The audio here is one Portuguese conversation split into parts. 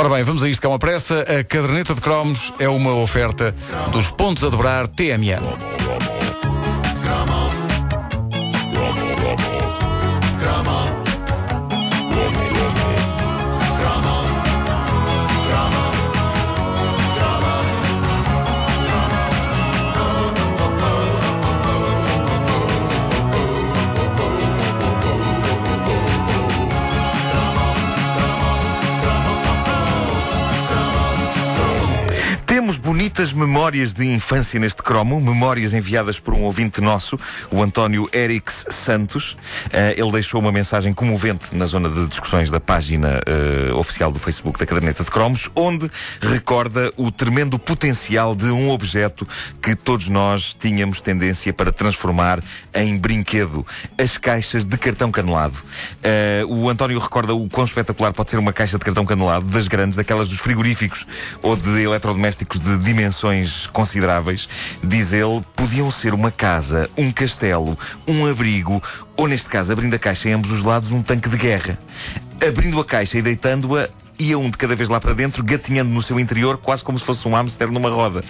Ora bem, vamos a isto que é uma pressa. A caderneta de cromos é uma oferta dos pontos a dobrar TMN. Bonitas memórias de infância neste cromo, memórias enviadas por um ouvinte nosso, o António Erix Santos. Uh, ele deixou uma mensagem comovente na zona de discussões da página uh, oficial do Facebook da Caderneta de Cromos, onde recorda o tremendo potencial de um objeto que todos nós tínhamos tendência para transformar em brinquedo: as caixas de cartão canelado. Uh, o António recorda o quão espetacular pode ser uma caixa de cartão canelado, das grandes, daquelas dos frigoríficos ou de eletrodomésticos de dimensões consideráveis, diz ele, podiam ser uma casa, um castelo, um abrigo, ou neste caso, abrindo a caixa em ambos os lados, um tanque de guerra. Abrindo a caixa e deitando-a, ia um de cada vez lá para dentro, gatinhando no seu interior, quase como se fosse um hamster numa roda.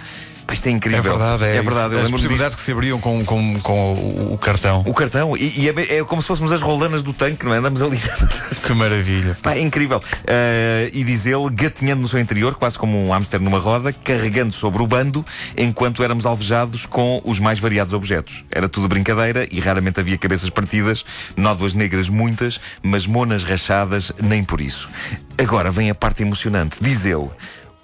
Pá, isto é incrível. É verdade, é, é verdade. As possibilidades que se abriam com, com, com o, o cartão. O cartão, e, e é, é, como se fôssemos as roldanas do tanque, não é? Andamos ali. Que maravilha. Pá, é incrível. Uh, e diz ele, gatinhando no seu interior, quase como um hamster numa roda, carregando sobre o bando, enquanto éramos alvejados com os mais variados objetos. Era tudo brincadeira e raramente havia cabeças partidas, nódoas negras muitas, mas monas rachadas, nem por isso. Agora vem a parte emocionante. Diz ele.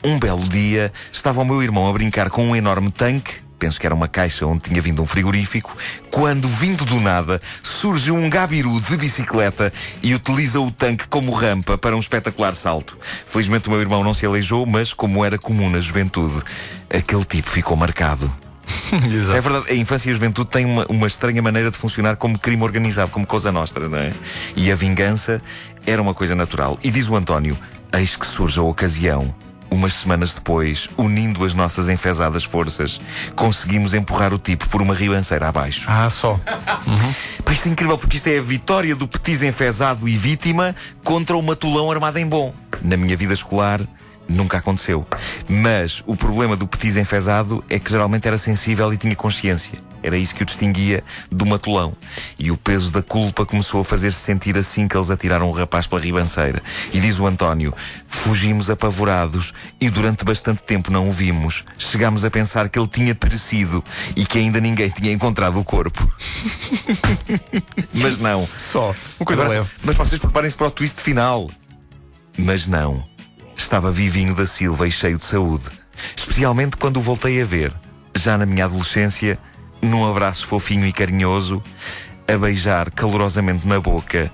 Um belo dia, estava o meu irmão a brincar com um enorme tanque penso que era uma caixa onde tinha vindo um frigorífico, quando, vindo do nada, surge um gabiru de bicicleta e utiliza o tanque como rampa para um espetacular salto. Felizmente o meu irmão não se aleijou, mas, como era comum na juventude, aquele tipo ficou marcado. é verdade, a infância e a juventude têm uma, uma estranha maneira de funcionar como crime organizado, como coisa nostra, não é? E a vingança era uma coisa natural. E diz o António: eis que surge a ocasião Umas semanas depois, unindo as nossas enfesadas forças, conseguimos empurrar o tipo por uma ribanceira abaixo. Ah, só. Uhum. Pá, isto é incrível porque isto é a vitória do petis enfesado e vítima contra o matulão armado em bom. Na minha vida escolar, Nunca aconteceu. Mas o problema do petis enfesado é que geralmente era sensível e tinha consciência. Era isso que o distinguia do matulão. E o peso da culpa começou a fazer-se sentir assim que eles atiraram o rapaz pela ribanceira. E diz o António: fugimos apavorados e durante bastante tempo não o vimos. Chegámos a pensar que ele tinha perecido e que ainda ninguém tinha encontrado o corpo. mas não. Só. Uma coisa Agora, leve. Mas vocês preparem-se para o twist final. Mas não estava vivinho da Silva e cheio de saúde. Especialmente quando o voltei a ver, já na minha adolescência, num abraço fofinho e carinhoso, a beijar calorosamente na boca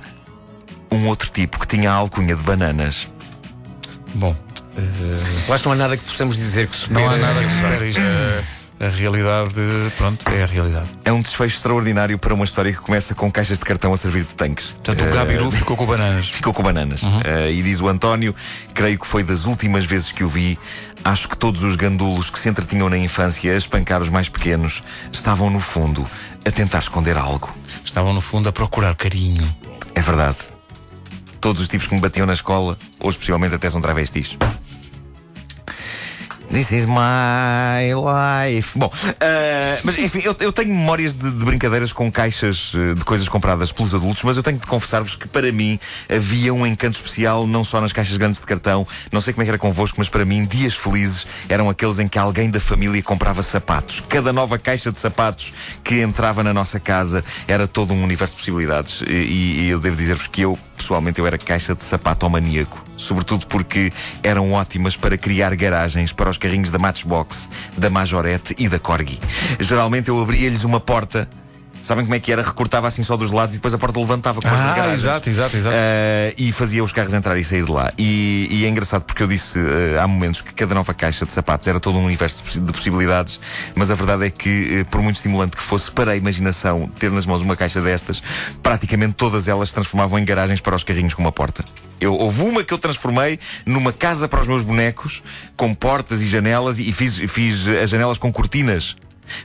um outro tipo que tinha a alcunha de bananas. Bom, uh... eu acho que não há nada que possamos dizer que supere... Não há nada que supere isto. A realidade, pronto, é a realidade. É um desfecho extraordinário para uma história que começa com caixas de cartão a servir de tanques. Portanto, o Gabiru uh, ficou com bananas. Ficou com bananas. Uhum. Uh, e diz o António, creio que foi das últimas vezes que o vi. Acho que todos os gandulos que se entretinham na infância a espancar os mais pequenos estavam, no fundo, a tentar esconder algo. Estavam, no fundo, a procurar carinho. É verdade. Todos os tipos que me batiam na escola, ou especialmente até são travestis. This is my life. Bom, uh, mas enfim, eu, eu tenho memórias de, de, brincadeiras com caixas eh, de coisas compradas pelos adultos, mas eu tenho de confessar-vos que para mim havia um encanto especial não só nas caixas grandes de cartão, não sei como é que era convosco, mas para mim dias felizes eram aqueles em que alguém da família comprava sapatos. Cada nova caixa de sapatos que entrava na nossa casa era todo um universo de possibilidades. E, e eu devo dizer-vos que eu, pessoalmente, eu era caixa de sapato maníaco sobretudo porque eram ótimas para criar garagens para os carrinhos da Matchbox, da Majorette e da Corgi. Geralmente eu abria-lhes uma porta Sabem como é que era? Recortava assim só dos lados e depois a porta levantava com ah, as garagens. Exato, exato, exato. Uh, e fazia os carros entrar e sair de lá. E, e é engraçado porque eu disse uh, há momentos que cada nova caixa de sapatos era todo um universo de possibilidades, mas a verdade é que, uh, por muito estimulante que fosse para a imaginação ter nas mãos uma caixa destas, praticamente todas elas se transformavam em garagens para os carrinhos com uma porta. Eu, houve uma que eu transformei numa casa para os meus bonecos, com portas e janelas, e fiz, fiz as janelas com cortinas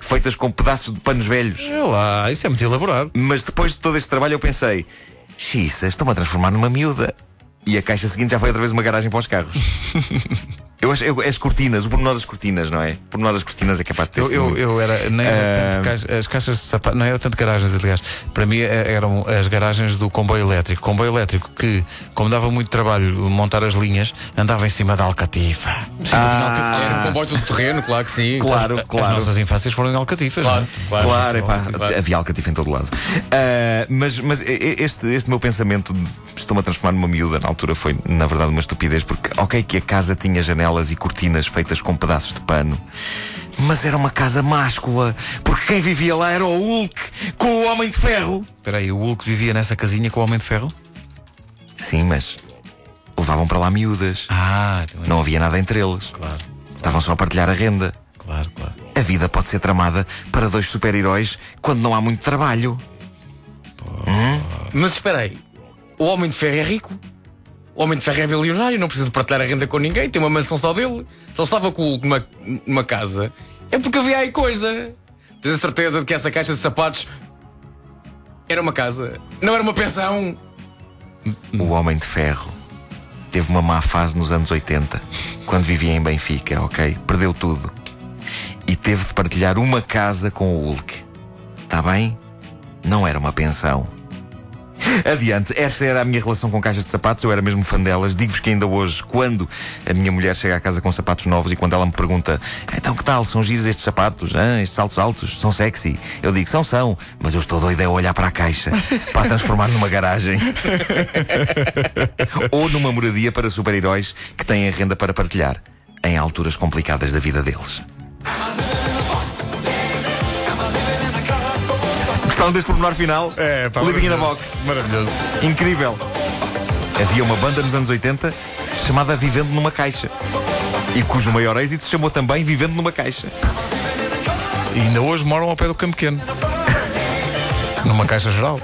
feitas com pedaços de panos velhos. É lá, isso é muito elaborado. Mas depois de todo este trabalho eu pensei, xissa, estou-me a transformar numa miúda. E a caixa seguinte já foi outra vez uma garagem para os carros. eu acho eu, as cortinas, o pormenor das cortinas, não é? O pormenor das cortinas é capaz de ter Eu, sido eu, eu era, nem era Ah. tanto caixa- as caixas de sapato, não era tanto garagens, aliás. Para mim eh, eram as garagens do comboio elétrico. Comboio elétrico que, como dava muito trabalho montar as linhas, andava em cima da alcatifa. Ah. Era um comboio todo terreno, claro que sim. Claro, As claro. nossas infâncias foram em alcatifas. Claro, não é? claro. Claro, epá, Claro. havia alcatifa em todo lado. Ah, mas mas este, este meu pensamento de estou-me a transformar numa miúda na altura foi, na verdade, uma estupidez, porque, ok, que a casa tinha janelas e cortinas feitas com pedaços de pano. Mas era uma casa máscula, porque quem vivia lá era o Hulk, com o Homem de Ferro. Espera aí, o Hulk vivia nessa casinha com o Homem de Ferro? Sim, mas levavam para lá miúdas. Ah, então é- Não havia nada entre eles. Claro, Estavam só a partilhar a renda. claro, claro. A vida pode ser tramada para dois super-heróis quando não há muito trabalho. Mas espera aí. O Homem de Ferro é rico. O Homem de Ferro é bilionário, não precisa de partilhar a renda com ninguém, tem uma mansão só dele. Se ele estava com numa, numa casa, é porque havia aí coisa. Tens a certeza de que essa caixa de sapatos era uma casa, não era uma pensão. O Homem de Ferro teve uma má fase nos anos 80, quando vivia em Benfica, ok? Perdeu tudo. E teve de partilhar uma casa com o Hulk. Está bem? Não era uma pensão. Adiante, esta era a minha relação com caixas de sapatos, eu era mesmo fã delas. Digo-vos que ainda hoje, quando a minha mulher chega à casa com sapatos novos e quando ela me pergunta então que tal, são giros estes sapatos, hã? estes saltos altos, são sexy? Eu digo, são, são, mas eu estou doido a olhar para a caixa para a transformar numa garagem ou numa moradia para super-heróis que têm a renda para partilhar em alturas complicadas da vida deles. Gostaram deste pormenor final? É, pá, Living in a. Box. Maravilhoso. Incrível. Havia uma banda nos anos 80 chamada Vivendo numa Caixa. E cujo maior êxito se chamou também Vivendo numa Caixa. E ainda hoje moram ao pé do Campo Pequeno. Numa caixa geral.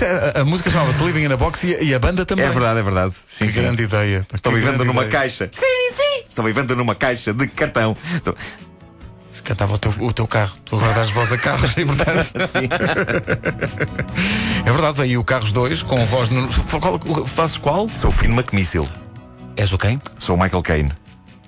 É- a, a música chamava-se Living in a Box e, a- e a banda também. É verdade, é verdade. Sim, Que sim. grande ideia. Que vivendo numa ideia. caixa. Sim, sim. Estou vivendo numa caixa de cartão. Se cantava o teu, o teu carro, tu agora dás voz a carros, é verdade. Sim. É verdade, veio o Carros 2 com voz no. Qual, fazes qual? Sou o Finn McMissile. És o quem? Sou o Michael Caine.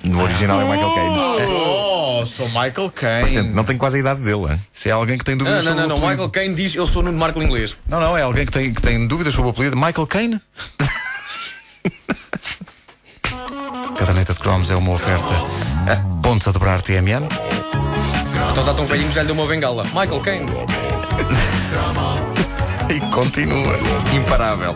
No original é Michael Caine. Oh, sou Michael Caine. não tenho quase a idade dele. hein? Se é alguém que tem Não, dúvidas não, sobre não, não. o apelido. Michael Caine diz eu sou Nuno Marco inglês. Não, não, é alguém que tem, que tem dúvidas sobre o apelido. Michael Caine? Caderneta de Cromos é uma oferta pontos a dobrar TMN. Então está tão velhinho que já lhe deu uma bengala. Michael Caine. E continua. Imparável.